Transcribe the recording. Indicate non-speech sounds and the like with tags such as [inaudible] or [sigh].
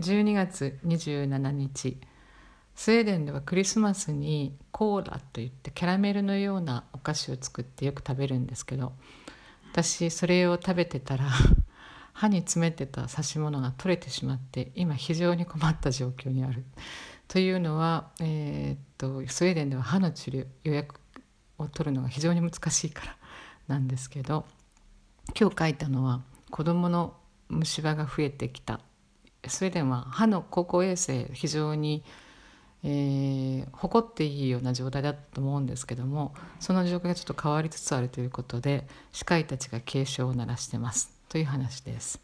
12月27日スウェーデンではクリスマスにコーラといってキャラメルのようなお菓子を作ってよく食べるんですけど私それを食べてたら [laughs] 歯に詰めてた刺し物が取れてしまって今非常に困った状況にある。というのは、えー、っとスウェーデンでは歯の治療予約を取るのが非常に難しいからなんですけど今日書いたのは子どもの虫歯が増えてきたスウェーデンは歯の高校衛生非常に、えー、誇っていいような状態だったと思うんですけどもその状況がちょっと変わりつつあるということで歯科医たちが警鐘を鳴らしてますという話です。